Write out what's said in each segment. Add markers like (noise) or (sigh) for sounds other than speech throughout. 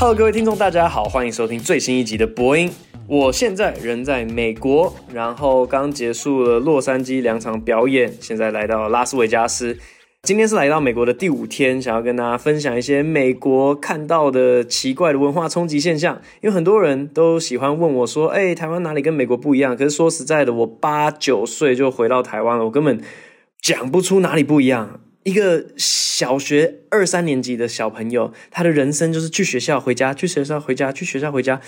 Hello，各位听众，大家好，欢迎收听最新一集的播音。我现在人在美国，然后刚结束了洛杉矶两场表演，现在来到拉斯维加斯。今天是来到美国的第五天，想要跟大家分享一些美国看到的奇怪的文化冲击现象。因为很多人都喜欢问我说：“哎，台湾哪里跟美国不一样？”可是说实在的，我八九岁就回到台湾了，我根本讲不出哪里不一样。一个小学二三年级的小朋友，他的人生就是去学校回家，去学校回家，去学校回家。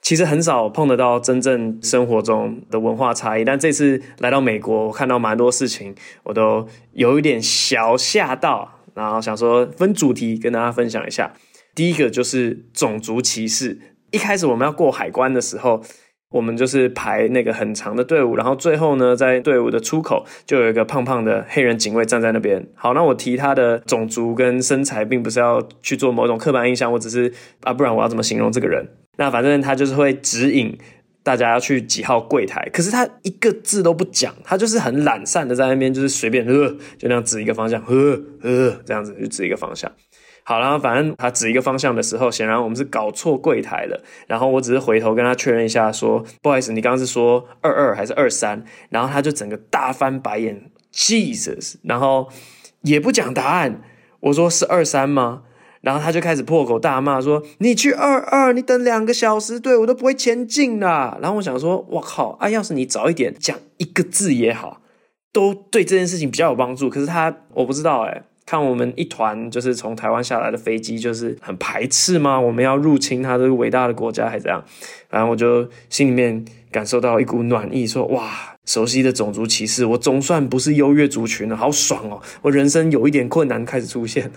其实很少碰得到真正生活中的文化差异。但这次来到美国，我看到蛮多事情，我都有一点小吓到。然后想说分主题跟大家分享一下。第一个就是种族歧视。一开始我们要过海关的时候。我们就是排那个很长的队伍，然后最后呢，在队伍的出口就有一个胖胖的黑人警卫站在那边。好，那我提他的种族跟身材，并不是要去做某种刻板印象，我只是啊，不然我要怎么形容这个人？那反正他就是会指引大家要去几号柜台，可是他一个字都不讲，他就是很懒散的在那边，就是随便呃，就那样指一个方向，呃呃，这样子就指一个方向。好，然后反正他指一个方向的时候，显然我们是搞错柜台了。然后我只是回头跟他确认一下，说不好意思，你刚刚是说二二还是二三？然后他就整个大翻白眼，Jesus，然后也不讲答案。我说是二三吗？然后他就开始破口大骂，说你去二二，你等两个小时，队我都不会前进啦。然后我想说，我靠，啊，要是你早一点讲一个字也好，都对这件事情比较有帮助。可是他，我不知道诶看我们一团就是从台湾下来的飞机，就是很排斥吗？我们要入侵他这个伟大的国家，还是怎样？反正我就心里面感受到一股暖意，说哇，熟悉的种族歧视，我总算不是优越族群了，好爽哦！我人生有一点困难开始出现。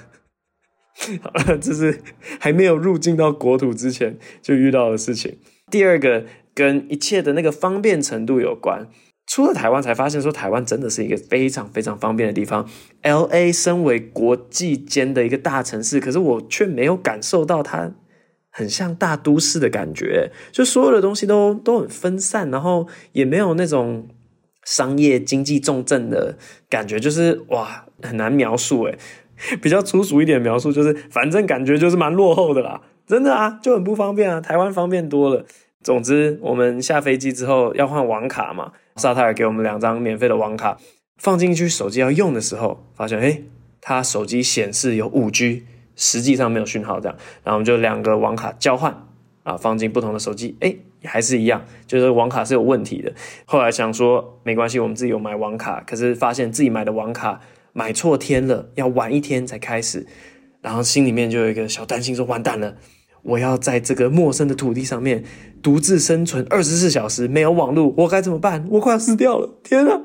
好了，这是还没有入境到国土之前就遇到的事情。第二个跟一切的那个方便程度有关。出了台湾才发现，说台湾真的是一个非常非常方便的地方。LA 身为国际间的一个大城市，可是我却没有感受到它很像大都市的感觉。就所有的东西都都很分散，然后也没有那种商业经济重镇的感觉，就是哇，很难描述诶。比较粗俗一点描述，就是反正感觉就是蛮落后的啦。真的啊，就很不方便啊。台湾方便多了。总之，我们下飞机之后要换网卡嘛。萨泰尔给我们两张免费的网卡，放进去手机要用的时候，发现诶，他手机显示有五 G，实际上没有讯号，这样，然后我们就两个网卡交换啊，放进不同的手机，诶，还是一样，就是网卡是有问题的。后来想说没关系，我们自己有买网卡，可是发现自己买的网卡买错天了，要晚一天才开始，然后心里面就有一个小担心，说完蛋了。我要在这个陌生的土地上面独自生存二十四小时，没有网络，我该怎么办？我快要死掉了！天啊，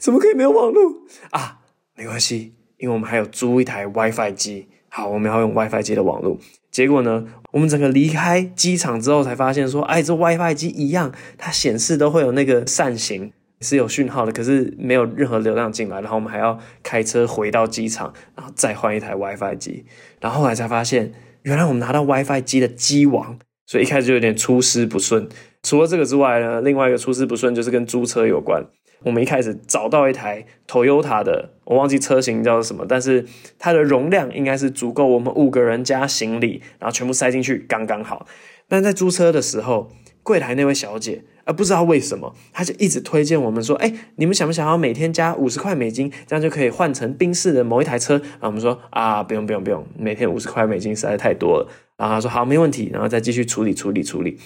怎么可以没有网络啊？没关系，因为我们还有租一台 WiFi 机。好，我们要用 WiFi 机的网络。结果呢，我们整个离开机场之后，才发现说，哎，这 WiFi 机一样，它显示都会有那个扇形是有讯号的，可是没有任何流量进来。然后我们还要开车回到机场，然后再换一台 WiFi 机。然后后来才发现。原来我们拿到 WiFi 机的机王，所以一开始就有点出师不顺。除了这个之外呢，另外一个出师不顺就是跟租车有关。我们一开始找到一台 Toyota 的，我忘记车型叫什么，但是它的容量应该是足够我们五个人加行李，然后全部塞进去刚刚好。但在租车的时候，柜台那位小姐。而不知道为什么，他就一直推荐我们说：“哎，你们想不想要每天加五十块美金，这样就可以换成宾士的某一台车？”然后我们说：“啊，不用不用不用，每天五十块美金实在太多了。”然后他说：“好，没问题。”然后再继续处理处理处理。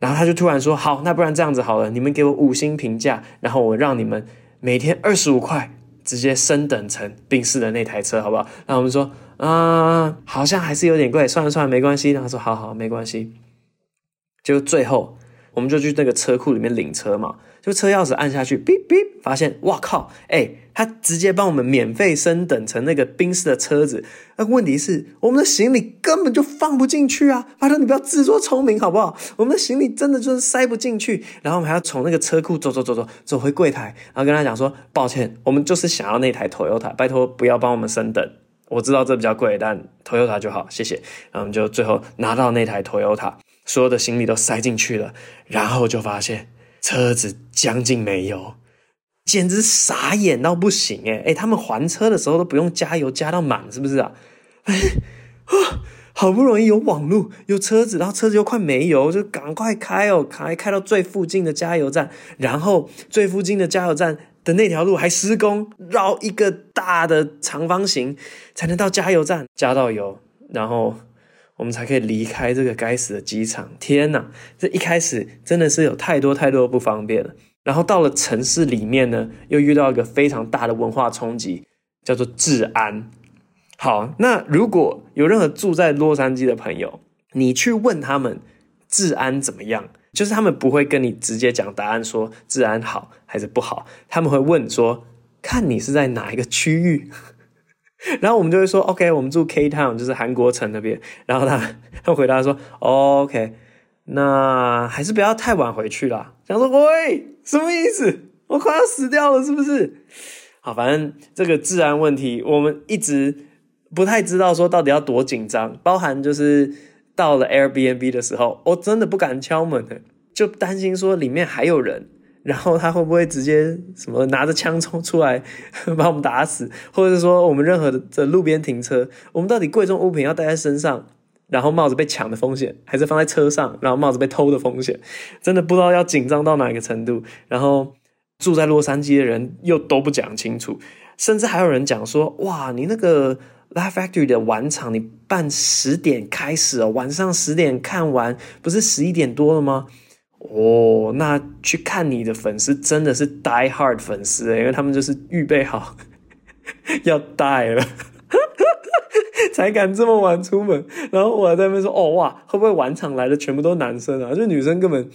然后他就突然说：“好，那不然这样子好了，你们给我五星评价，然后我让你们每天二十五块直接升等成宾士的那台车，好不好？”然后我们说：“啊，好像还是有点贵，算了算了，没关系。”然后他说：“好好，没关系。”就最后。我们就去那个车库里面领车嘛，就车钥匙按下去，哔哔，发现哇靠，哎，他直接帮我们免费升等成那个宾士的车子。那问题是，我们的行李根本就放不进去啊！他说你不要自作聪明好不好？我们的行李真的就是塞不进去，然后我们还要从那个车库走走走走走回柜台，然后跟他讲说，抱歉，我们就是想要那台 Toyota，拜托不要帮我们升等。我知道这比较贵，但 Toyota 就好，谢谢。然后我们就最后拿到那台 Toyota。所有的行李都塞进去了，然后就发现车子将近没油，简直傻眼到不行诶诶，他们还车的时候都不用加油加到满，是不是啊？哎，啊，好不容易有网路，有车子，然后车子又快没油，就赶快开哦，开开到最附近的加油站，然后最附近的加油站的那条路还施工，绕一个大的长方形才能到加油站加到油，然后我们才可以离开这个该死的机场。天哪，这一开始真的是有太多太多的不方便了。然后到了城市里面呢，又遇到一个非常大的文化冲击，叫做治安。好，那如果有任何住在洛杉矶的朋友，你去问他们治安怎么样，就是他们不会跟你直接讲答案，说治安好还是不好，他们会问说，看你是在哪一个区域，(laughs) 然后我们就会说，OK，我们住 K Town，就是韩国城那边，然后他 (laughs) 他回答说，OK，那还是不要太晚回去啦。想说，喂，什么意思？我快要死掉了，是不是？好，反正这个治安问题，我们一直。不太知道说到底要多紧张，包含就是到了 Airbnb 的时候，我真的不敢敲门的，就担心说里面还有人，然后他会不会直接什么拿着枪冲出来 (laughs) 把我们打死，或者是说我们任何的路边停车，我们到底贵重物品要带在身上，然后帽子被抢的风险，还是放在车上，然后帽子被偷的风险，真的不知道要紧张到哪一个程度。然后住在洛杉矶的人又都不讲清楚，甚至还有人讲说，哇，你那个。Laugh Factory 的晚场，你办十点开始哦，晚上十点看完，不是十一点多了吗？哦，那去看你的粉丝真的是 Die Hard 粉丝诶，因为他们就是预备好 (laughs) 要 die 了，(laughs) 才敢这么晚出门。然后我在那边说，哦哇，会不会晚场来的全部都男生啊？就女生根本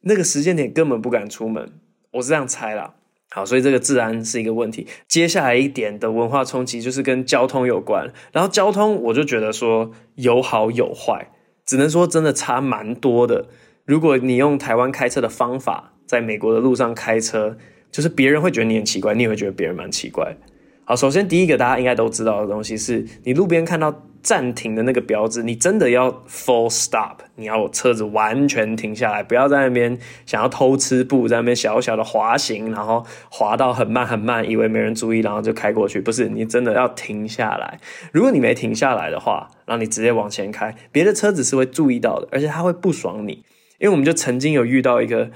那个时间点根本不敢出门，我是这样猜啦。好，所以这个治安是一个问题。接下来一点的文化冲击就是跟交通有关。然后交通，我就觉得说有好有坏，只能说真的差蛮多的。如果你用台湾开车的方法，在美国的路上开车，就是别人会觉得你很奇怪，你也会觉得别人蛮奇怪。好，首先第一个大家应该都知道的东西是，你路边看到暂停的那个标志，你真的要 full stop，你要车子完全停下来，不要在那边想要偷吃步，在那边小小的滑行，然后滑到很慢很慢，以为没人注意，然后就开过去。不是，你真的要停下来。如果你没停下来的话，然后你直接往前开，别的车子是会注意到的，而且他会不爽你。因为我们就曾经有遇到一个。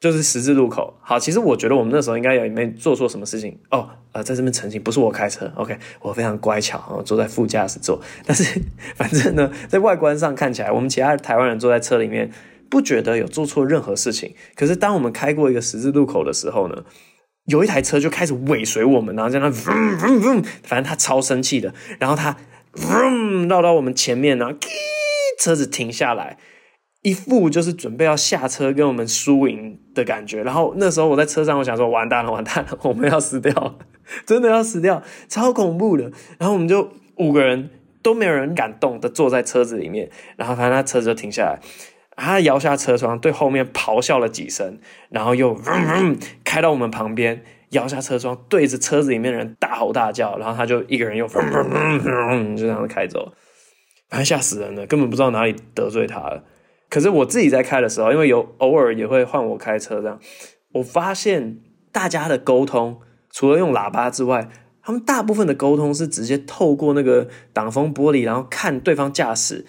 就是十字路口，好，其实我觉得我们那时候应该也没做错什么事情哦。呃，在这边澄清，不是我开车，OK，我非常乖巧，我坐在副驾驶座。(laughs) 但是 (laughs) 反正呢，在外观上看起来，我们其他台湾人坐在车里面，不觉得有做错任何事情。可是当我们开过一个十字路口的时候呢，有一台车就开始尾随我们，然后在那嗡嗡嗡，反正他超生气的，然后他嗡绕到我们前面，然后车子停下来。一副就是准备要下车跟我们输赢的感觉，然后那时候我在车上，我想说完蛋了，完蛋了，我们要死掉，真的要死掉，超恐怖的。然后我们就五个人都没有人敢动的坐在车子里面，然后反正他车子就停下来，他摇下车窗对后面咆哮了几声，然后又开到我们旁边，摇下车窗对着车子里面的人大吼大叫，然后他就一个人又就这样开走，反正吓死人了，根本不知道哪里得罪他了。可是我自己在开的时候，因为有偶尔也会换我开车，这样我发现大家的沟通除了用喇叭之外，他们大部分的沟通是直接透过那个挡风玻璃，然后看对方驾驶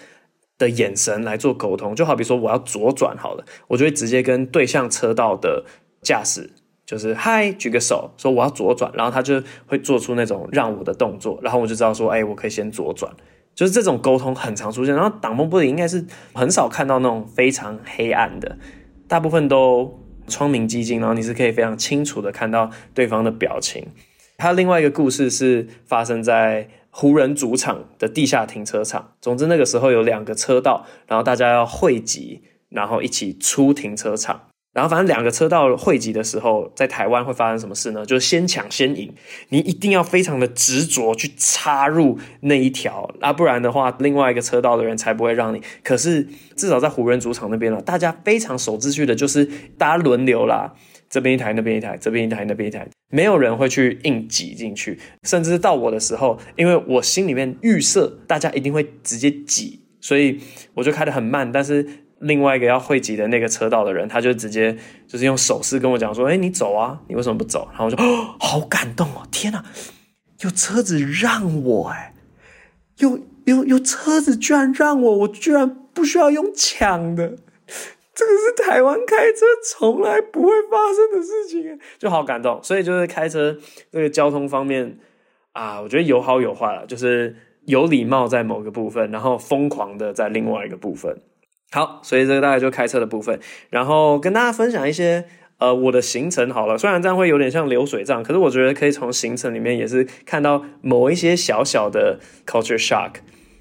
的眼神来做沟通。就好比说我要左转好了，我就会直接跟对向车道的驾驶就是嗨，举个手说我要左转，然后他就会做出那种让我的动作，然后我就知道说，哎，我可以先左转。就是这种沟通很常出现，然后挡风玻璃应该是很少看到那种非常黑暗的，大部分都窗明几净，然后你是可以非常清楚的看到对方的表情。还有另外一个故事是发生在湖人主场的地下停车场。总之那个时候有两个车道，然后大家要汇集，然后一起出停车场。然后，反正两个车道汇集的时候，在台湾会发生什么事呢？就是先抢先赢，你一定要非常的执着去插入那一条，啊，不然的话，另外一个车道的人才不会让你。可是至少在湖人主场那边了，大家非常守秩序的，就是大家轮流啦，这边一台，那边一台，这边一台，那边一台，没有人会去硬挤进去。甚至到我的时候，因为我心里面预设大家一定会直接挤，所以我就开得很慢，但是。另外一个要汇集的那个车道的人，他就直接就是用手势跟我讲说：“哎，你走啊，你为什么不走？”然后我就哦，(gasps) 好感动哦，天哪，有车子让我哎，有有有车子居然让我，我居然不需要用抢的，这个是台湾开车从来不会发生的事情，就好感动。所以就是开车这个交通方面啊，我觉得有好有坏了，就是有礼貌在某个部分，然后疯狂的在另外一个部分。好，所以这个大概就开车的部分，然后跟大家分享一些。呃，我的行程好了，虽然这样会有点像流水账，可是我觉得可以从行程里面也是看到某一些小小的 culture shock。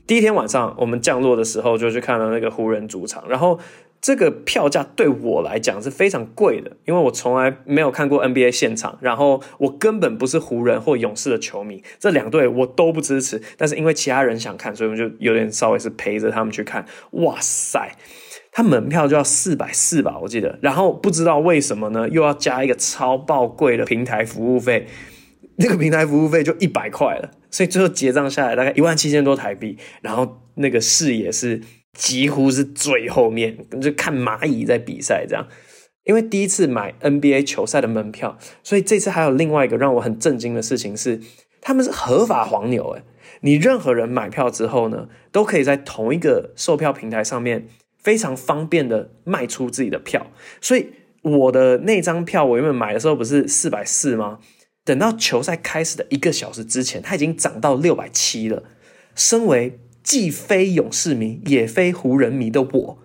第一天晚上我们降落的时候，就去看了那个湖人主场，然后这个票价对我来讲是非常贵的，因为我从来没有看过 NBA 现场，然后我根本不是湖人或勇士的球迷，这两队我都不支持，但是因为其他人想看，所以我就有点稍微是陪着他们去看。哇塞！他门票就要四百四吧，我记得，然后不知道为什么呢，又要加一个超爆贵的平台服务费，那个平台服务费就一百块了，所以最后结账下来大概一万七千多台币，然后那个视野是几乎是最后面，就看蚂蚁在比赛这样。因为第一次买 NBA 球赛的门票，所以这次还有另外一个让我很震惊的事情是，他们是合法黄牛诶，你任何人买票之后呢，都可以在同一个售票平台上面。非常方便的卖出自己的票，所以我的那张票我原本买的时候不是四百四吗？等到球赛开始的一个小时之前，它已经涨到六百七了。身为既非勇士迷也非湖人迷的我，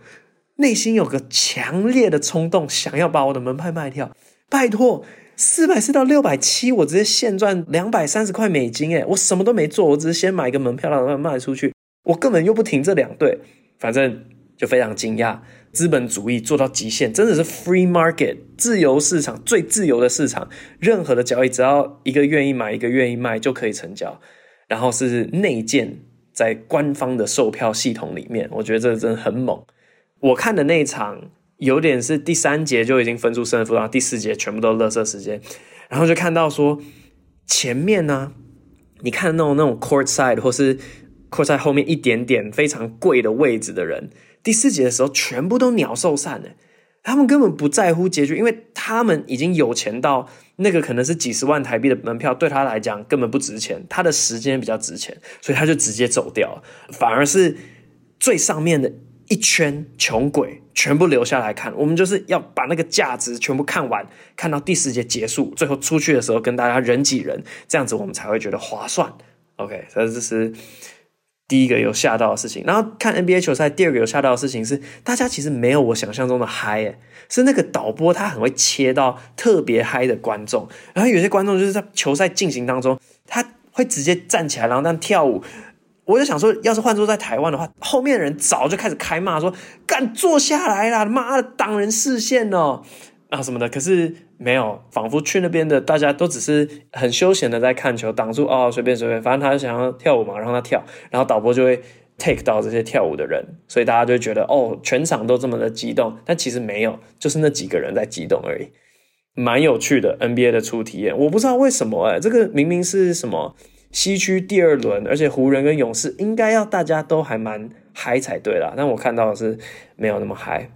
内心有个强烈的冲动，想要把我的门派卖掉。拜托，四百四到六百七，我直接现赚两百三十块美金诶，我什么都没做，我只是先买一个门票然后卖出去，我根本又不停这两队，反正。就非常惊讶，资本主义做到极限，真的是 free market 自由市场，最自由的市场，任何的交易只要一个愿意买，一个愿意卖就可以成交。然后是内建在官方的售票系统里面，我觉得这真的很猛。我看的那一场有点是第三节就已经分出胜负，然后第四节全部都是垃圾时间，然后就看到说前面呢、你看那种那种 court side 或是 court side 后面一点点非常贵的位置的人。第四节的时候，全部都鸟兽散了。他们根本不在乎结局，因为他们已经有钱到那个可能是几十万台币的门票，对他来讲根本不值钱。他的时间比较值钱，所以他就直接走掉。反而是最上面的一圈穷鬼全部留下来看。我们就是要把那个价值全部看完，看到第四节结束，最后出去的时候跟大家人挤人，这样子我们才会觉得划算。OK，所以这是。第一个有吓到的事情，然后看 NBA 球赛，第二个有吓到的事情是，大家其实没有我想象中的嗨，诶，是那个导播他很会切到特别嗨的观众，然后有些观众就是在球赛进行当中，他会直接站起来，然后那样跳舞。我就想说，要是换作在台湾的话，后面的人早就开始开骂说：“干坐下来啦，妈的挡人视线哦。”啊什么的，可是没有，仿佛去那边的大家都只是很休闲的在看球，挡住哦，随便随便，反正他想要跳舞嘛，让他跳，然后导播就会 take 到这些跳舞的人，所以大家就觉得哦，全场都这么的激动，但其实没有，就是那几个人在激动而已，蛮有趣的 NBA 的初体验，我不知道为什么哎，这个明明是什么西区第二轮，而且湖人跟勇士应该要大家都还蛮嗨才对啦，但我看到的是没有那么嗨。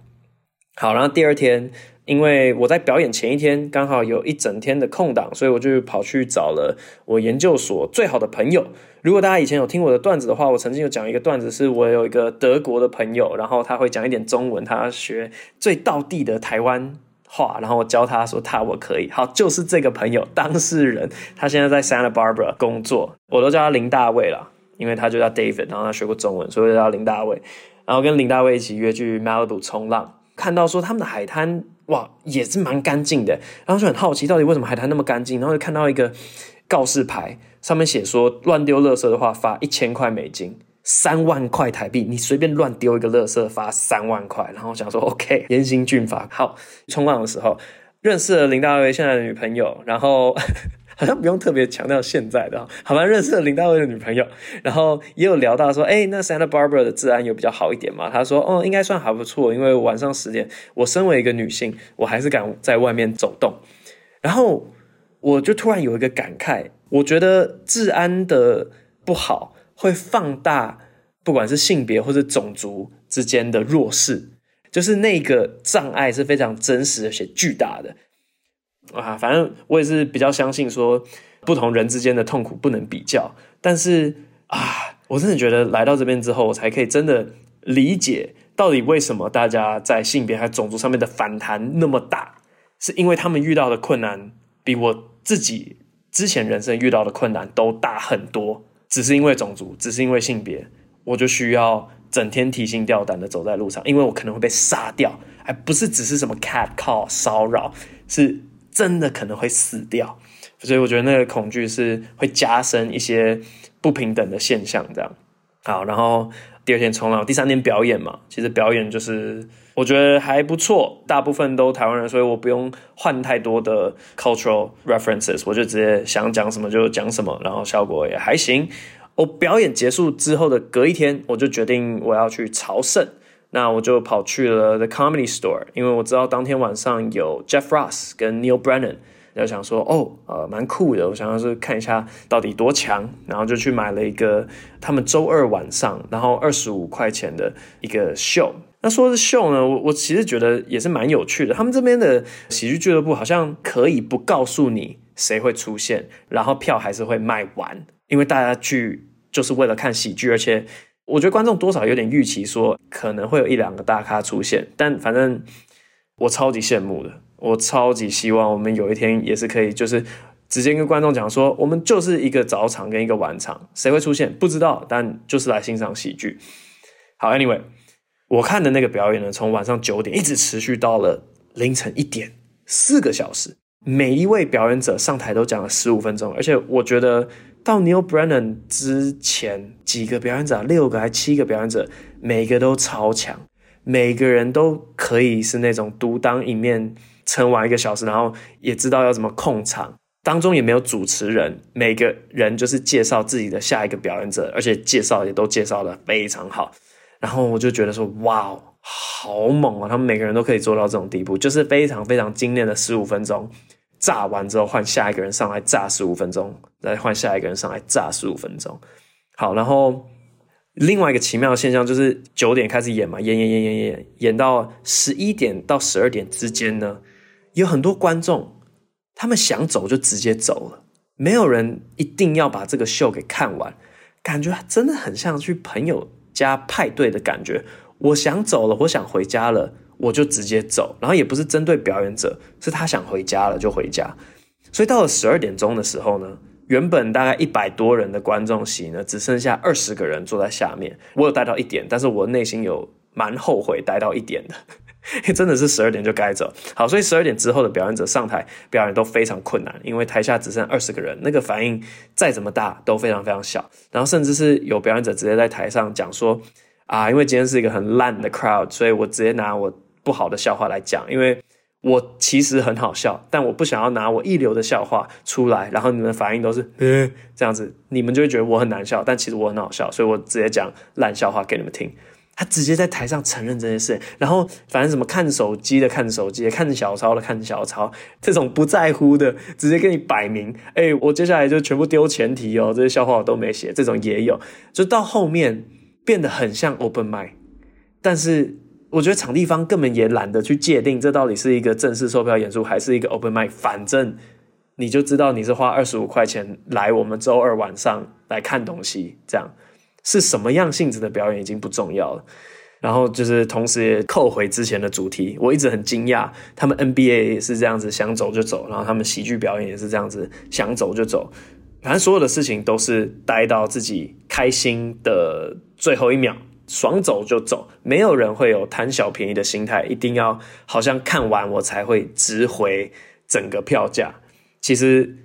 好，然后第二天。因为我在表演前一天刚好有一整天的空档，所以我就跑去找了我研究所最好的朋友。如果大家以前有听我的段子的话，我曾经有讲一个段子，是我有一个德国的朋友，然后他会讲一点中文，他学最道地的台湾话，然后我教他说他我可以。好，就是这个朋友当事人，他现在在 Santa Barbara 工作，我都叫他林大卫了，因为他就叫 David，然后他学过中文，所以就叫林大卫。然后跟林大卫一起约去 Malibu 冲浪，看到说他们的海滩。哇，也是蛮干净的，然后就很好奇，到底为什么海滩那么干净？然后就看到一个告示牌，上面写说，乱丢垃圾的话罚一千块美金，三万块台币。你随便乱丢一个垃圾罚三万块。然后想说，OK，严刑峻法。好，冲浪的时候认识了林大卫现在的女朋友，然后。好像不用特别强调现在的，(laughs) 好吧？认识了林大卫的女朋友，然后也有聊到说，哎，那 Santa Barbara 的治安有比较好一点吗？他说，哦，应该算还不错，因为晚上十点，我身为一个女性，我还是敢在外面走动。然后我就突然有一个感慨，我觉得治安的不好会放大，不管是性别或者种族之间的弱势，就是那个障碍是非常真实而且巨大的。啊，反正我也是比较相信说，不同人之间的痛苦不能比较。但是啊，我真的觉得来到这边之后，我才可以真的理解到底为什么大家在性别还种族上面的反弹那么大，是因为他们遇到的困难比我自己之前人生遇到的困难都大很多。只是因为种族，只是因为性别，我就需要整天提心吊胆的走在路上，因为我可能会被杀掉，还不是只是什么 cat call 骚扰，是真的可能会死掉。所以我觉得那个恐惧是会加深一些不平等的现象，这样。好，然后第二天冲浪，第三天表演嘛，其实表演就是我觉得还不错，大部分都台湾人，所以我不用换太多的 cultural references，我就直接想讲什么就讲什么，然后效果也还行。我表演结束之后的隔一天，我就决定我要去朝圣，那我就跑去了 The Comedy Store，因为我知道当天晚上有 Jeff Ross 跟 Neil Brennan。就想说哦，呃，蛮酷的。我想要是看一下到底多强，然后就去买了一个他们周二晚上，然后二十五块钱的一个秀。那说是秀呢，我我其实觉得也是蛮有趣的。他们这边的喜剧俱乐部好像可以不告诉你谁会出现，然后票还是会卖完，因为大家去就是为了看喜剧，而且我觉得观众多少有点预期说可能会有一两个大咖出现，但反正我超级羡慕的。我超级希望我们有一天也是可以，就是直接跟观众讲说，我们就是一个早场跟一个晚场，谁会出现不知道，但就是来欣赏喜剧。好，Anyway，我看的那个表演呢，从晚上九点一直持续到了凌晨一点，四个小时，每一位表演者上台都讲了十五分钟，而且我觉得到 Neil Brennan 之前几个表演者，六个还七个表演者，每个都超强，每个人都可以是那种独当一面。撑完一个小时，然后也知道要怎么控场，当中也没有主持人，每个人就是介绍自己的下一个表演者，而且介绍也都介绍得非常好。然后我就觉得说，哇，好猛啊！他们每个人都可以做到这种地步，就是非常非常精炼的十五分钟，炸完之后换下一个人上来炸十五分钟，再换下一个人上来炸十五分钟。好，然后另外一个奇妙的现象就是九点开始演嘛，演演演演演，演到十一点到十二点之间呢。有很多观众，他们想走就直接走了，没有人一定要把这个秀给看完，感觉真的很像去朋友家派对的感觉。我想走了，我想回家了，我就直接走，然后也不是针对表演者，是他想回家了就回家。所以到了十二点钟的时候呢，原本大概一百多人的观众席呢，只剩下二十个人坐在下面。我有待到一点，但是我内心有蛮后悔待到一点的。(laughs) 真的是十二点就该走，好，所以十二点之后的表演者上台表演都非常困难，因为台下只剩二十个人，那个反应再怎么大都非常非常小，然后甚至是有表演者直接在台上讲说啊，因为今天是一个很烂的 crowd，所以我直接拿我不好的笑话来讲，因为我其实很好笑，但我不想要拿我一流的笑话出来，然后你们的反应都是 (laughs) 嗯这样子，你们就会觉得我很难笑，但其实我很好笑，所以我直接讲烂笑话给你们听。他直接在台上承认这件事，然后反正什么看手机的看手机，看小抄的看小抄，这种不在乎的，直接给你摆明，哎，我接下来就全部丢前提哦，这些笑话我都没写，这种也有，就到后面变得很像 open mic，但是我觉得场地方根本也懒得去界定这到底是一个正式售票演出还是一个 open mic，反正你就知道你是花二十五块钱来我们周二晚上来看东西，这样。是什么样性质的表演已经不重要了，然后就是同时也扣回之前的主题，我一直很惊讶，他们 NBA 也是这样子想走就走，然后他们喜剧表演也是这样子想走就走，反正所有的事情都是待到自己开心的最后一秒，爽走就走，没有人会有贪小便宜的心态，一定要好像看完我才会值回整个票价，其实。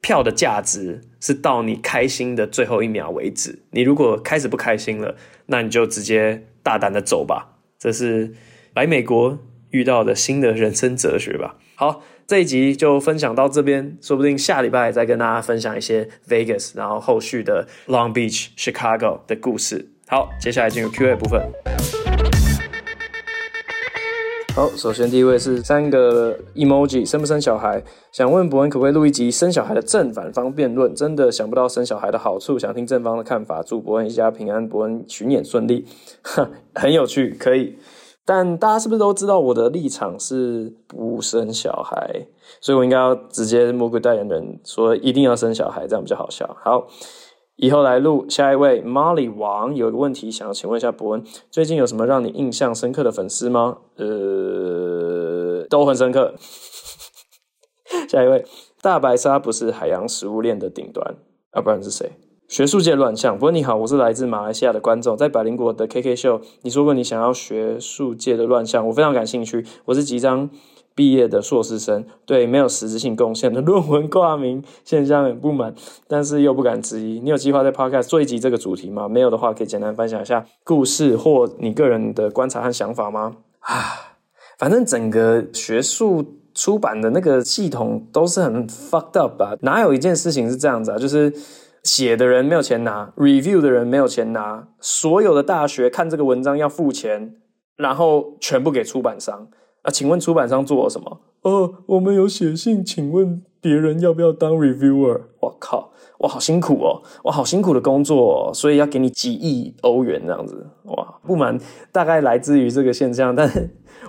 票的价值是到你开心的最后一秒为止。你如果开始不开心了，那你就直接大胆的走吧。这是来美国遇到的新的人生哲学吧。好，这一集就分享到这边，说不定下礼拜再跟大家分享一些 Vegas，然后后续的 Long Beach、Chicago 的故事。好，接下来进入 Q&A 部分。好，首先第一位是三个 emoji，生不生小孩？想问博恩可不可以录一集生小孩的正反方辩论？真的想不到生小孩的好处，想听正方的看法。祝博恩一家平安，博恩巡演顺利。(laughs) 很有趣，可以。但大家是不是都知道我的立场是不生小孩？所以我应该要直接魔鬼代言人说一定要生小孩，这样比较好笑。好，以后来录下一位 Molly 王有个问题想要请问一下博恩，最近有什么让你印象深刻的粉丝吗？呃，都很深刻。(laughs) 下一位，大白鲨不是海洋食物链的顶端，啊，不然是谁？学术界乱象。博恩你好，我是来自马来西亚的观众，在百灵果的 KK 秀，你说过你想要学术界的乱象，我非常感兴趣。我是即将毕业的硕士生，对没有实质性贡献的 (laughs) 论文挂名现象很不满，但是又不敢质疑。你有计划在 Podcast 做一集这个主题吗？没有的话，可以简单分享一下故事或你个人的观察和想法吗？啊，反正整个学术出版的那个系统都是很 fucked up 吧？哪有一件事情是这样子啊？就是写的人没有钱拿，review 的人没有钱拿，所有的大学看这个文章要付钱，然后全部给出版商。啊，请问出版商做了什么？哦，我们有写信，请问别人要不要当 reviewer？我靠，我好辛苦哦，我好辛苦的工作哦，所以要给你几亿欧元这样子。哇，不满大概来自于这个现象，但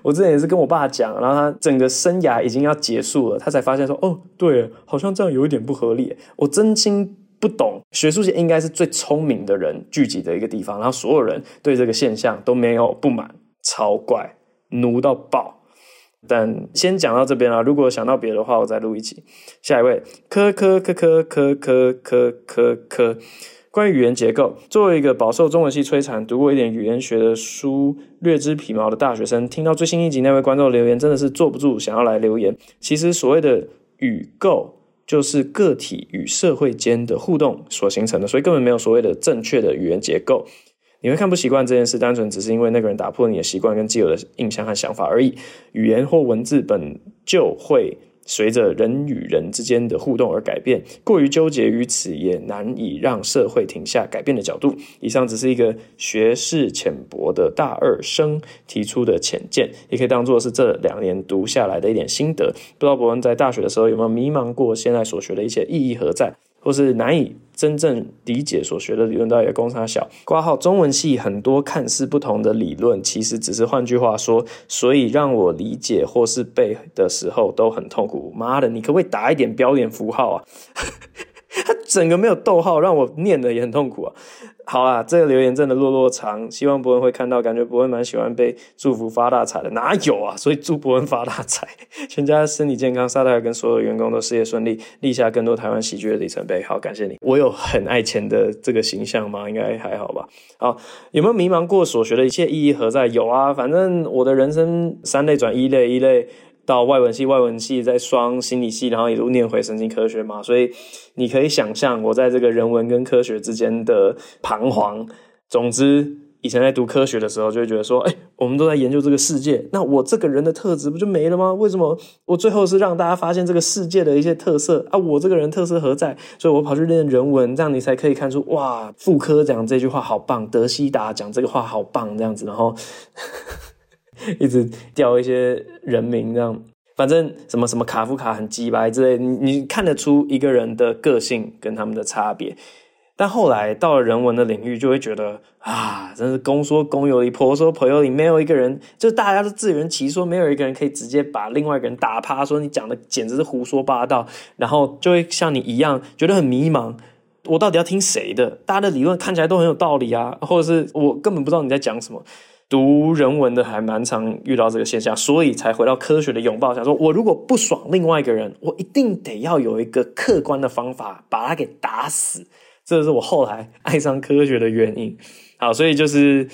我之前也是跟我爸讲，然后他整个生涯已经要结束了，他才发现说，哦，对，好像这样有一点不合理。我真心不懂，学术界应该是最聪明的人聚集的一个地方，然后所有人对这个现象都没有不满，超怪，奴到爆。但先讲到这边啊，如果想到别的话，我再录一集。下一位，科科科科科科科科科，关于语言结构，作为一个饱受中文系摧残、读过一点语言学的书、略知皮毛的大学生，听到最新一集那位观众留言，真的是坐不住，想要来留言。其实所谓的语构，就是个体与社会间的互动所形成的，所以根本没有所谓的正确的语言结构。你会看不习惯这件事，单纯只是因为那个人打破你的习惯跟既有的印象和想法而已。语言或文字本就会随着人与人之间的互动而改变，过于纠结于此，也难以让社会停下改变的角度。以上只是一个学识浅薄的大二生提出的浅见，也可以当做是这两年读下来的一点心得。不知道博恩在大学的时候有没有迷茫过，现在所学的一些意义何在？或是难以真正理解所学的理论到底公差小。挂号中文系很多看似不同的理论，其实只是换句话说，所以让我理解或是背的时候都很痛苦。妈的，你可不可以打一点标点符号啊？他 (laughs) 整个没有逗号，让我念的也很痛苦啊。好啦，这个留言真的落落长，希望博恩会看到，感觉博恩蛮喜欢被祝福发大财的，哪有啊？所以祝博恩发大财，(laughs) 全家身体健康，萨泰尔跟所有员工都事业顺利，立下更多台湾喜剧的里程碑。好，感谢你。我有很爱钱的这个形象吗？应该还好吧。好，有没有迷茫过所学的一切意义何在？有啊，反正我的人生三类转一类，一类。到外文系，外文系再双心理系，然后一路念回神经科学嘛，所以你可以想象我在这个人文跟科学之间的彷徨。总之，以前在读科学的时候，就会觉得说，哎，我们都在研究这个世界，那我这个人的特质不就没了吗？为什么我最后是让大家发现这个世界的一些特色啊？我这个人特色何在？所以我跑去练人文，这样你才可以看出，哇，傅科讲这句话好棒，德西达讲这个话好棒，这样子，然后。(laughs) 一直掉一些人名，这样，反正什么什么卡夫卡很鸡掰之类，你你看得出一个人的个性跟他们的差别。但后来到了人文的领域，就会觉得啊，真是公说公有理，婆说婆有理，没有一个人，就大家都自圆其说，没有一个人可以直接把另外一个人打趴，说你讲的简直是胡说八道，然后就会像你一样觉得很迷茫，我到底要听谁的？大家的理论看起来都很有道理啊，或者是我根本不知道你在讲什么。读人文的还蛮常遇到这个现象，所以才回到科学的拥抱，想说我如果不爽另外一个人，我一定得要有一个客观的方法把他给打死。这是我后来爱上科学的原因。好，所以就是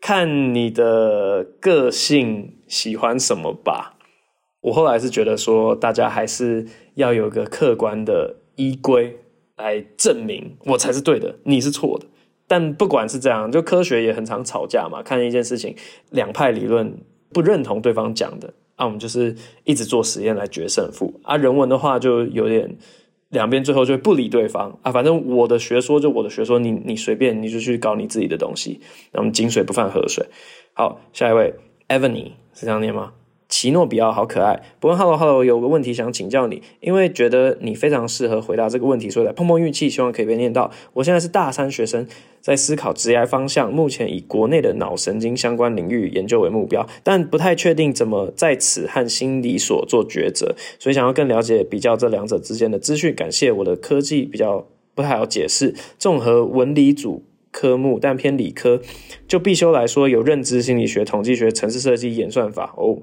看你的个性喜欢什么吧。我后来是觉得说，大家还是要有个客观的依归来证明我才是对的，你是错的。但不管是这样，就科学也很常吵架嘛。看一件事情，两派理论不认同对方讲的，啊，我们就是一直做实验来决胜负。啊，人文的话就有点两边最后就不理对方啊。反正我的学说就我的学说，你你随便你就去搞你自己的东西。那我们井水不犯河水。好，下一位，Evany 是这样念吗？奇诺比奥好可爱。不过，Hello Hello，有个问题想请教你，因为觉得你非常适合回答这个问题，所以来碰碰运气，希望可以被念到。我现在是大三学生，在思考职业方向，目前以国内的脑神经相关领域研究为目标，但不太确定怎么在此和心理所做抉择，所以想要更了解比较这两者之间的资讯。感谢我的科技比较不太好解释。综合文理组科目，但偏理科，就必修来说，有认知心理学、统计学、城市设计、演算法哦。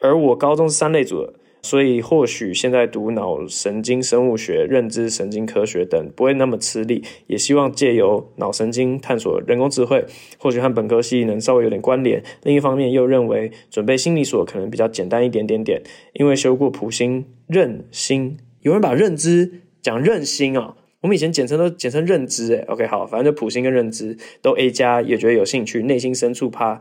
而我高中是三类组的。所以，或许现在读脑神经生物学、认知神经科学等不会那么吃力，也希望借由脑神经探索人工智慧，或许和本科系能稍微有点关联。另一方面，又认为准备心理所可能比较简单一点点点，因为修过普心、认心。有人把认知讲认心啊，我们以前简称都简称认知诶。OK，好，反正就普心跟认知都 A 加，也觉得有兴趣，内心深处怕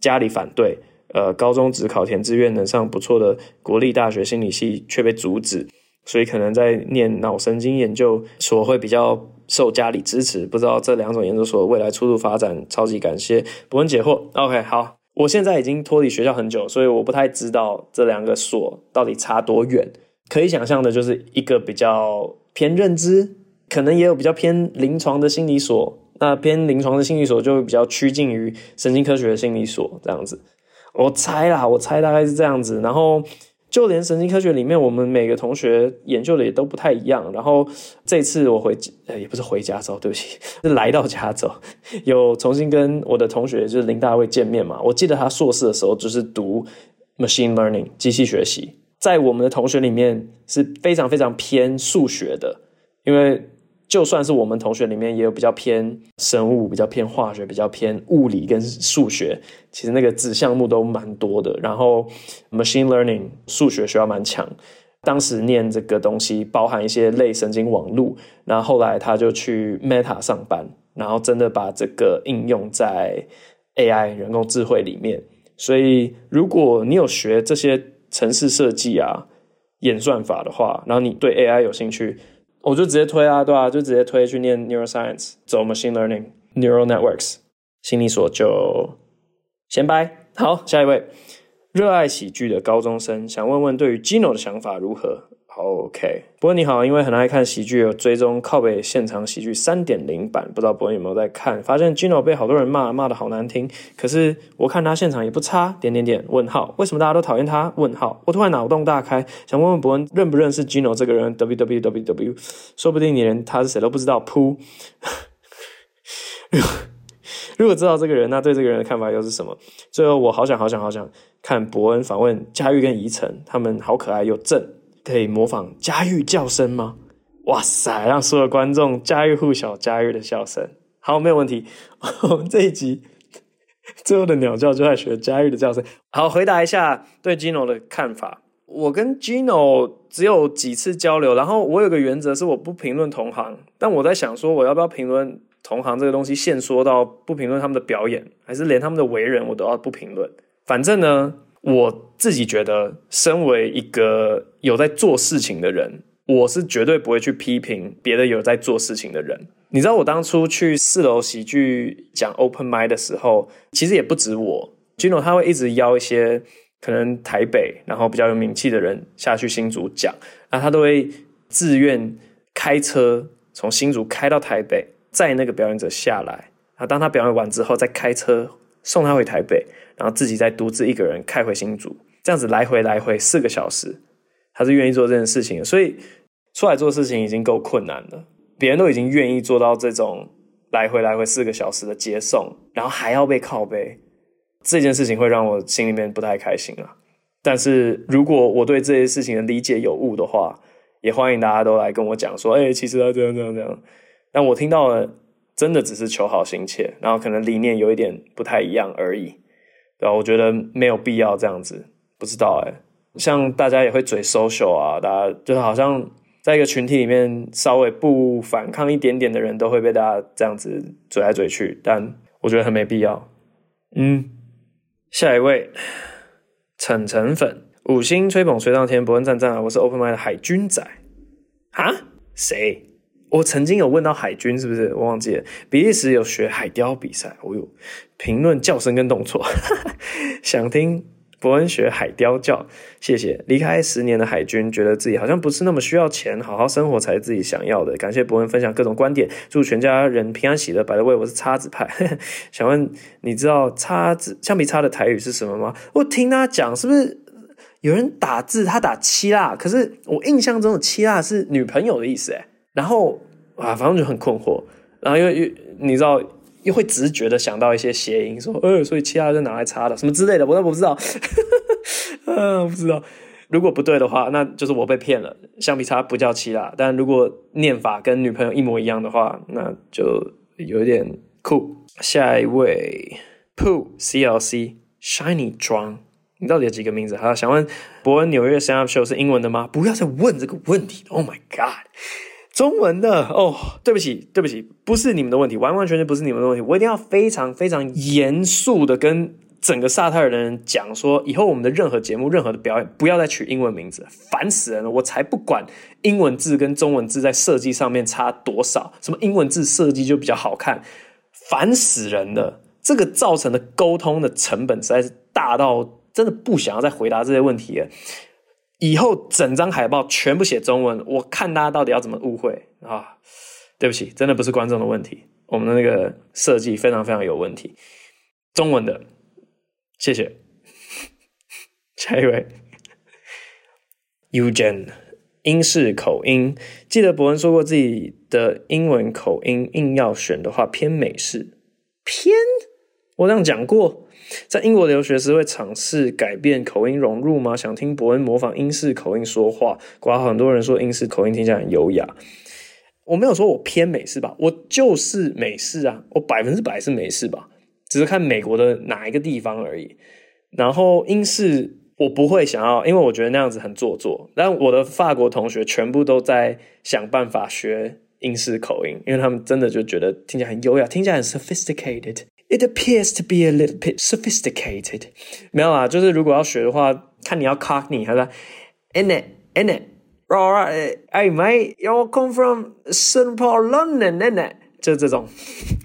家里反对。呃，高中只考填志愿能上不错的国立大学心理系，却被阻止，所以可能在念脑神经研究所会比较受家里支持。不知道这两种研究所未来出路发展，超级感谢博恩解惑。OK，好，我现在已经脱离学校很久，所以我不太知道这两个所到底差多远。可以想象的就是一个比较偏认知，可能也有比较偏临床的心理所。那偏临床的心理所就会比较趋近于神经科学的心理所这样子。我猜啦，我猜大概是这样子。然后，就连神经科学里面，我们每个同学研究的也都不太一样。然后这次我回，呃，也不是回加州，对不起，(laughs) 是来到加州，有重新跟我的同学就是林大卫见面嘛。我记得他硕士的时候就是读 machine learning 机器学习，在我们的同学里面是非常非常偏数学的，因为。就算是我们同学里面也有比较偏生物、比较偏化学、比较偏物理跟数学，其实那个子项目都蛮多的。然后 machine learning 数学学校蛮强，当时念这个东西包含一些类神经网路，然后后来他就去 Meta 上班，然后真的把这个应用在 AI 人工智慧里面。所以如果你有学这些程式设计啊、演算法的话，然后你对 AI 有兴趣。我就直接推啊，对啊，就直接推去念 neuroscience，走 machine learning neural networks，心理所就先拜。好，下一位，热爱喜剧的高中生想问问对于 Gino 的想法如何？OK，博恩你好，因为很爱看喜剧，有追踪靠北现场喜剧三点零版，不知道博恩有没有在看？发现 Gino 被好多人骂，骂的好难听。可是我看他现场也不差，点点点，问号，为什么大家都讨厌他？问号，我突然脑洞大开，想问问博恩认不认识 Gino 这个人？W W W W，说不定你连他是谁都不知道。噗，(laughs) 如果知道这个人，那对这个人的看法又是什么？最后，我好想好想好想看博恩访问佳玉跟怡晨，他们好可爱又正。可以模仿家喻叫声吗？哇塞，让所有观众家喻户晓家喻的笑声。好，没有问题。(laughs) 我们这一集 (laughs) 最后的鸟叫就在学家喻的叫声。好，回答一下对 Gino 的看法。我跟 Gino 只有几次交流，然后我有个原则是我不评论同行。但我在想说，我要不要评论同行这个东西？限缩到不评论他们的表演，还是连他们的为人我都要不评论？反正呢。我自己觉得，身为一个有在做事情的人，我是绝对不会去批评别的有在做事情的人。你知道，我当初去四楼喜剧讲 Open m i d 的时候，其实也不止我，Gino 他会一直邀一些可能台北然后比较有名气的人下去新竹讲，那他都会自愿开车从新竹开到台北，载那个表演者下来，啊，当他表演完之后再开车送他回台北。然后自己再独自一个人开回新竹，这样子来回来回四个小时，他是愿意做这件事情的。所以出来做事情已经够困难了，别人都已经愿意做到这种来回来回四个小时的接送，然后还要被靠背，这件事情会让我心里面不太开心啊。但是如果我对这些事情的理解有误的话，也欢迎大家都来跟我讲说，哎，其实他这样这样这样。但我听到了，真的只是求好心切，然后可能理念有一点不太一样而已。对啊，我觉得没有必要这样子，不知道哎。像大家也会嘴 social 啊，大家就是好像在一个群体里面稍微不反抗一点点的人都会被大家这样子嘴来嘴去，但我觉得很没必要。嗯，下一位，晨晨粉五星吹捧吹上天，不问赞赞啊！我是 Open Mic 的海军仔啊，谁？我曾经有问到海军是不是？我忘记了。比利时有学海雕比赛，我有评论叫声跟动作，(laughs) 想听博恩学海雕叫，谢谢。离开十年的海军，觉得自己好像不是那么需要钱，好好生活才是自己想要的。感谢博恩分享各种观点，祝全家人平安喜乐。By the way，我是叉子派，(laughs) 想问你知道叉子橡皮擦的台语是什么吗？我听他讲，是不是有人打字他打七辣？可是我印象中的七辣是女朋友的意思，诶然后啊，反正就很困惑。然后又又你知道，又会直觉的想到一些谐音，说呃，所以其他人拿来擦的什么之类的，我都不知道，嗯、啊，不知道。如果不对的话，那就是我被骗了。橡皮擦不叫七辣，但如果念法跟女朋友一模一样的话，那就有点酷。下一位，Pooh CLC Shiny 妆，你到底有几个名字？好，想问伯恩纽约 Stand Show 是英文的吗？不要再问这个问题！Oh my god，中文的哦，对不起，对不起，不是你们的问题，完完全全不是你们的问题。我一定要非常非常严肃的跟。整个萨特尔的人讲说，以后我们的任何节目、任何的表演，不要再取英文名字，烦死人了！我才不管英文字跟中文字在设计上面差多少，什么英文字设计就比较好看，烦死人了！这个造成的沟通的成本实在是大到真的不想要再回答这些问题。以后整张海报全部写中文，我看大家到底要怎么误会啊？对不起，真的不是观众的问题，我们的那个设计非常非常有问题，中文的。谢谢，(laughs) 下一位，Eugene，英式口音。记得伯恩说过自己的英文口音，硬要选的话偏美式。偏？我这样讲过，在英国留学时会尝试改变口音融入吗？想听伯恩模仿英式口音说话。括很多人说英式口音听起来很优雅。我没有说我偏美式吧，我就是美式啊，我百分之百是美式吧。只是看美国的哪一个地方而已，然后英式我不会想要，因为我觉得那样子很做作。但我的法国同学全部都在想办法学英式口音，因为他们真的就觉得听起来很优雅，听起来很 sophisticated。It appears to be a little bit sophisticated。没有啊，就是如果要学的话，看你要 Cockney，他说 In it, in it, alright, hey mate, you come from St Paul, London, in it，就这种，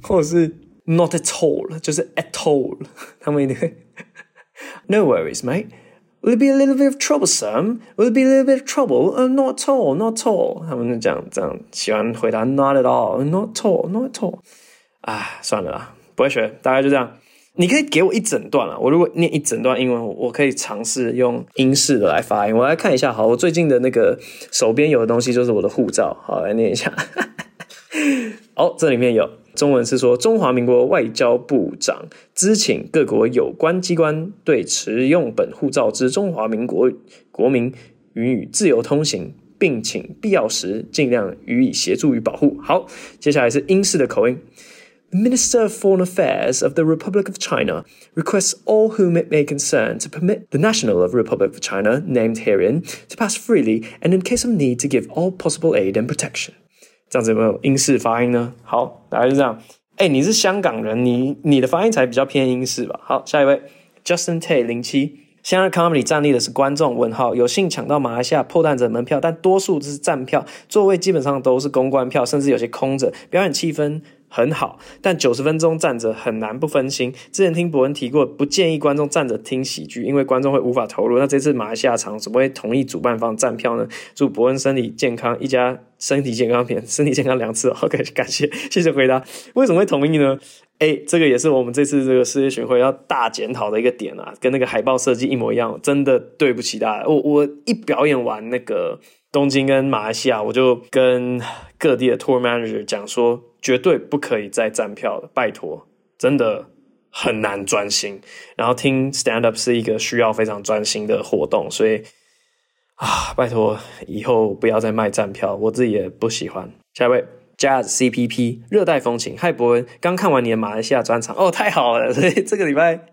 或者是。Not at all，就是 at all，他们一定会。No worries, mate. Will it be a little bit of troublesome? Will it be a little bit of trouble? Uh, not at all, not at all。他们就这样这样喜欢回答 not at all, not at all, not at all。啊，算了啦， 不会学，大概就这样。你可以给我一整段啊，我如果念一整段英文，我可以尝试用英式的来发音。我来看一下，好，我最近的那个手边有的东西就是我的护照，好，来念一下。(laughs) 哦，这里面有。中文是说，中华民国外交部长咨请各国有关机关，对持用本护照之中华民国国民予以自由通行，并请必要时尽量予以协助与保护。好，接下来是英式的口音。The Minister of Foreign Affairs of the Republic of China requests all whom it may concern to permit the national of the Republic of China named herein to pass freely and in case of need to give all possible aid and protection. 这样子有没有英式发音呢？好，大概是这样。哎，你是香港人，你你的发音才比较偏英式吧？好，下一位，Justin Tay 零七，现在 Comedy 站立的是观众问号，有幸抢到马来西亚破蛋者门票，但多数都是站票，座位基本上都是公关票，甚至有些空着，表演气氛。 很好，但九十分钟站着很难不分心。之前听伯恩提过，不建议观众站着听喜剧，因为观众会无法投入。那这次马来西亚场怎么会同意主办方站票呢？祝伯恩身体健康，一家身体健康片，身体健康两次。(laughs) OK，感谢，谢谢回答。为什么会同意呢？哎，这个也是我们这次这个世界巡回要大检讨的一个点啊，跟那个海报设计一模一样，真的对不起大家。我我一表演完那个东京跟马来西亚，我就跟各地的 tour manager 讲说。绝对不可以再站票了，拜托，真的很难专心。然后听 stand up 是一个需要非常专心的活动，所以啊，拜托以后不要再卖站票，我自己也不喜欢。下一位，Jazz CPP，热带风情，嗨伯恩，刚看完你的马来西亚专场，哦，太好了，所以这个礼拜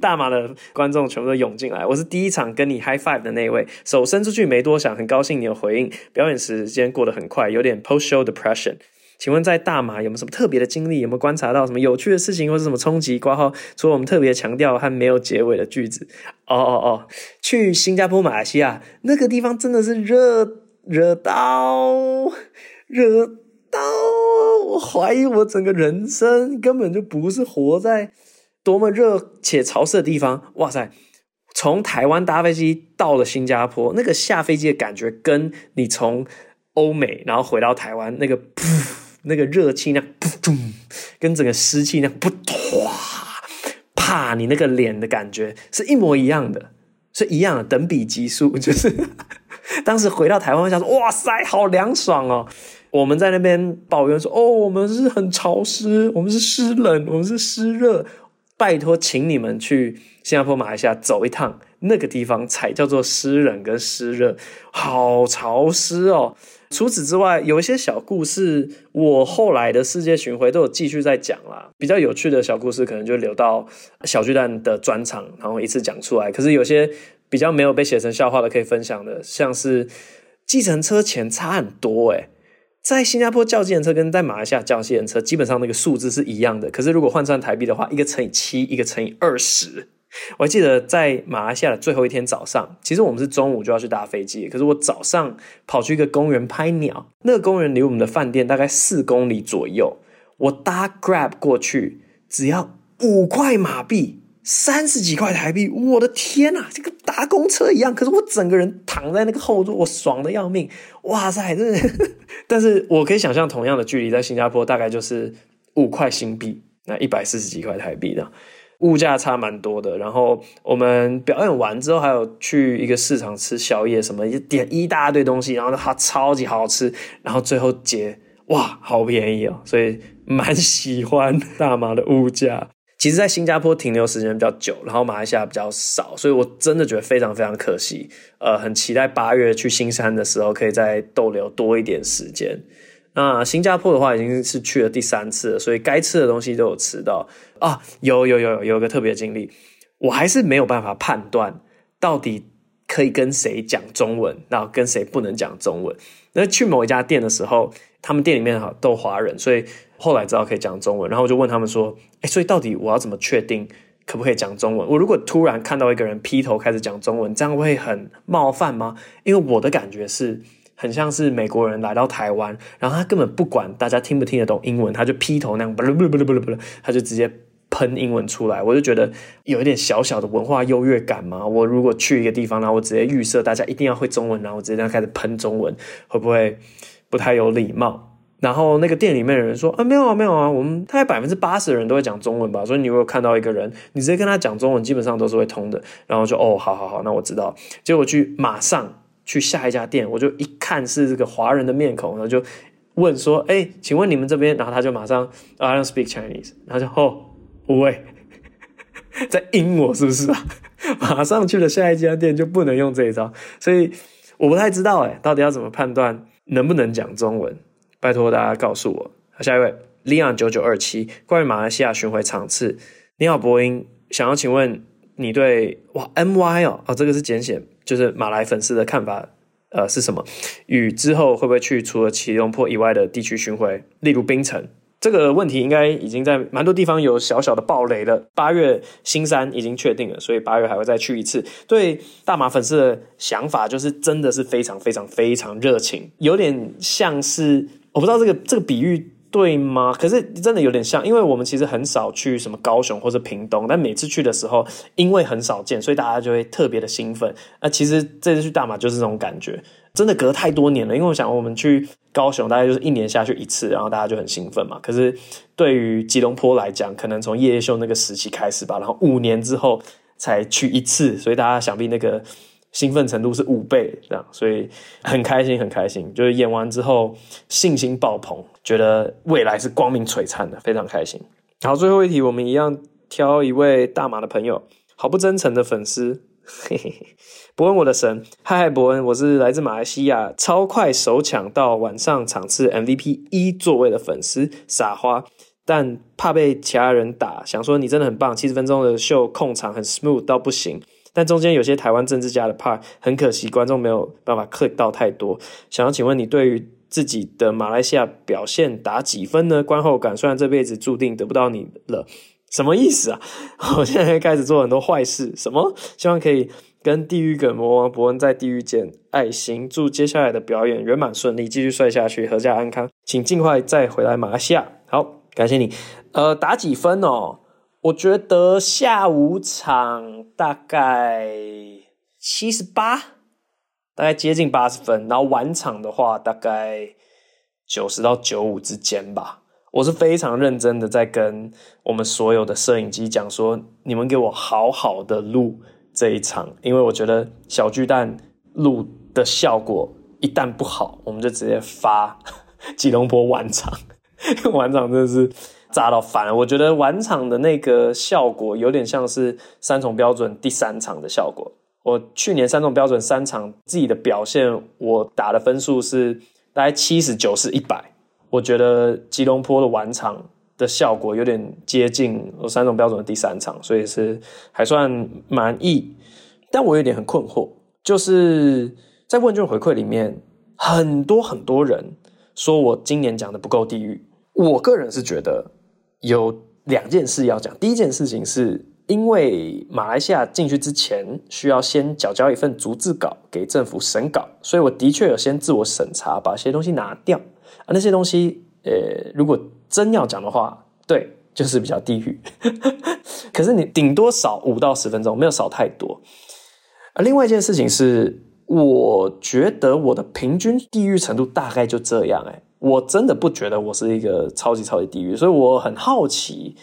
大马的观众全部都涌进来，我是第一场跟你 high five 的那位，手伸出去没多想，很高兴你有回应。表演时间过得很快，有点 post show depression。请问在大马有没有什么特别的经历？有没有观察到什么有趣的事情，或是什么冲击？括号除了我们特别强调和没有结尾的句子。哦哦哦，去新加坡、马来西亚那个地方真的是热热到热到，我怀疑我整个人生根本就不是活在多么热且潮湿的地方。哇塞，从台湾搭飞机到了新加坡，那个下飞机的感觉，跟你从欧美然后回到台湾那个噗。那个热气那噗咚，跟整个湿气那噗唰，啪，你那个脸的感觉是一模一样的，是一样的，等比级数。(laughs) 就是当时回到台湾，想说哇塞，好凉爽哦。我们在那边抱怨说：“哦，我们是很潮湿，我们是湿冷，我们是湿热。”拜托，请你们去新加坡、马来西亚走一趟，那个地方才叫做湿冷跟湿热，好潮湿哦。除此之外，有一些小故事，我后来的世界巡回都有继续在讲啦。比较有趣的小故事，可能就留到小巨蛋的专场，然后一次讲出来。可是有些比较没有被写成笑话的，可以分享的，像是计程车钱差很多诶。在新加坡叫计程车跟在马来西亚叫计程车，基本上那个数字是一样的。可是如果换算台币的话，一个乘以七，一个乘以二十。(laughs) 我还记得在马来西亚的最后一天早上，其实我们是中午就要去搭飞机，可是我早上跑去一个公园拍鸟，那个公园离我们的饭店大概四公里左右，我搭 Grab 过去只要五块马币。三十几块台币，我的天呐，这个搭公车一样。可是我整个人躺在那个后座，我爽得要命。哇塞，真的！(laughs) 但是我可以想象，同样的距离在新加坡大概就是五块新币，那一百四十几块台币的物价差蛮多的。然后我们表演完之后，还有去一个市场吃宵夜，什么一点一大堆东西，然后它超级好吃。然后最后结，哇，好便宜哦，所以蛮喜欢大马的物价。其实，在新加坡停留时间比较久，然后马来西亚比较少，所以我真的觉得非常非常可惜。呃，很期待八月去新山的时候，可以再逗留多一点时间。那新加坡的话，已经是去了第三次了，所以该吃的东西都有吃到啊。有有有有，有个特别经历，我还是没有办法判断到底可以跟谁讲中文，然后跟谁不能讲中文。那去某一家店的时候，他们店里面哈都华人，所以。后来知道可以讲中文，然后我就问他们说：“哎，所以到底我要怎么确定可不可以讲中文？我如果突然看到一个人劈头开始讲中文，这样会很冒犯吗？因为我的感觉是很像是美国人来到台湾，然后他根本不管大家听不听得懂英文，他就劈头那样，不不不不不不，他就直接喷英文出来。我就觉得有一点小小的文化优越感嘛。我如果去一个地方，然后我直接预设大家一定要会中文，然后我直接这样开始喷中文，会不会不太有礼貌？”然后那个店里面的人说啊，没有啊没有啊，我们大概百分之八十的人都会讲中文吧，所以你如果看到一个人，你直接跟他讲中文，基本上都是会通的。然后就哦，好好好，那我知道。结果去马上去下一家店，我就一看是这个华人的面孔，然后就问说，哎，请问你们这边？然后他就马上，I don't speak Chinese，然后就哦，不会，(laughs) 在阴我是不是啊？马上去了下一家店就不能用这一招，所以我不太知道哎，到底要怎么判断能不能讲中文？拜托大家告诉我。好，下一位，Leon 九九二七，关于马来西亚巡回场次，你好，播音，想要请问你对哇 MY 哦哦，这个是简写，就是马来粉丝的看法，呃是什么？与之后会不会去除了吉隆坡以外的地区巡回，例如槟城？这个问题应该已经在蛮多地方有小小的爆雷了。八月新山已经确定了，所以八月还会再去一次。对大马粉丝的想法，就是真的是非常非常非常热情，有点像是。我不知道这个这个比喻对吗？可是真的有点像，因为我们其实很少去什么高雄或者屏东，但每次去的时候，因为很少见，所以大家就会特别的兴奋。那其实这次去大马就是这种感觉，真的隔太多年了。因为我想我们去高雄大概就是一年下去一次，然后大家就很兴奋嘛。可是对于吉隆坡来讲，可能从夜夜秀那个时期开始吧，然后五年之后才去一次，所以大家想必那个。兴奋程度是五倍这样，所以很开心，很开心。就是演完之后信心爆棚，觉得未来是光明璀璨的，非常开心。好，最后一题，我们一样挑一位大马的朋友，好不真诚的粉丝，嘿嘿嘿。伯恩，我的神，嗨嗨，伯恩，我是来自马来西亚，超快手抢到晚上场次 MVP 一座位的粉丝，撒花，但怕被其他人打，想说你真的很棒，七十分钟的秀控场很 smooth 到不行。但中间有些台湾政治家的 part 很可惜，观众没有办法 click 到太多。想要请问你，对于自己的马来西亚表现打几分呢？观后感，虽然这辈子注定得不到你了，什么意思啊？(laughs) 我现在开始做很多坏事，什么？希望可以跟地狱梗魔王伯恩在地狱见，爱心。祝接下来的表演圆满顺利，继续帅下去，阖家安康，请尽快再回来马来西亚。好，感谢你。呃，打几分哦？我觉得下午场大概七十八，大概接近八十分，然后晚场的话大概九十到九五之间吧。我是非常认真的在跟我们所有的摄影机讲说，你们给我好好的录这一场，因为我觉得小巨蛋录的效果一旦不好，我们就直接发 (laughs) 吉隆坡晚场，晚场真的是炸到烦。我觉得晚场的那个效果有点像是三重标准第三场的效果。我去年三重标准三场自己的表现，我打的分数是大概七十九是一百。我觉得吉隆坡的晚场的效果有点接近我三种标准的第三场，所以是还算满意。但我有点很困惑，就是在问卷回馈里面，很多很多人说我今年讲的不够地狱。我个人是觉得有两件事要讲。第一件事情是因为马来西亚进去之前需要先缴交一份逐字稿给政府审稿，所以我的确有先自我审查，把一些东西拿掉。啊，那些东西，呃，如果真要讲的话，对，就是比较地狱。可是你顶多少五到十分钟，没有少太多。啊，另外一件事情是，我觉得我的平均地狱程度大概就这样。哎，我真的不觉得我是一个超级超级地狱，所以我很好奇，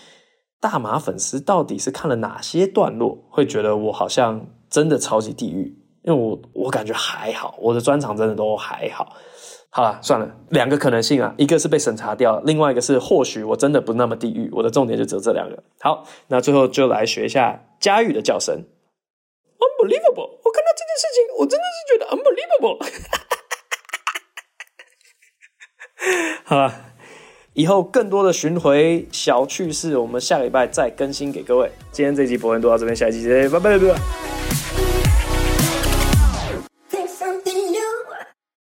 大马粉丝到底是看了哪些段落，会觉得我好像真的超级地狱？因为我我感觉还好，我的专场真的都还好。好了，算了，两个可能性啊，一个是被审查掉，另外一个是或许我真的不那么地狱。我的重点就只有这两个。好，那最后就来学一下家喻的叫声，unbelievable！我看到这件事情，我真的是觉得 unbelievable。(laughs) 好了，以后更多的巡回小趣事，我们下礼拜再更新给各位。今天这集博文就到这边，下一集再见，拜拜拜拜。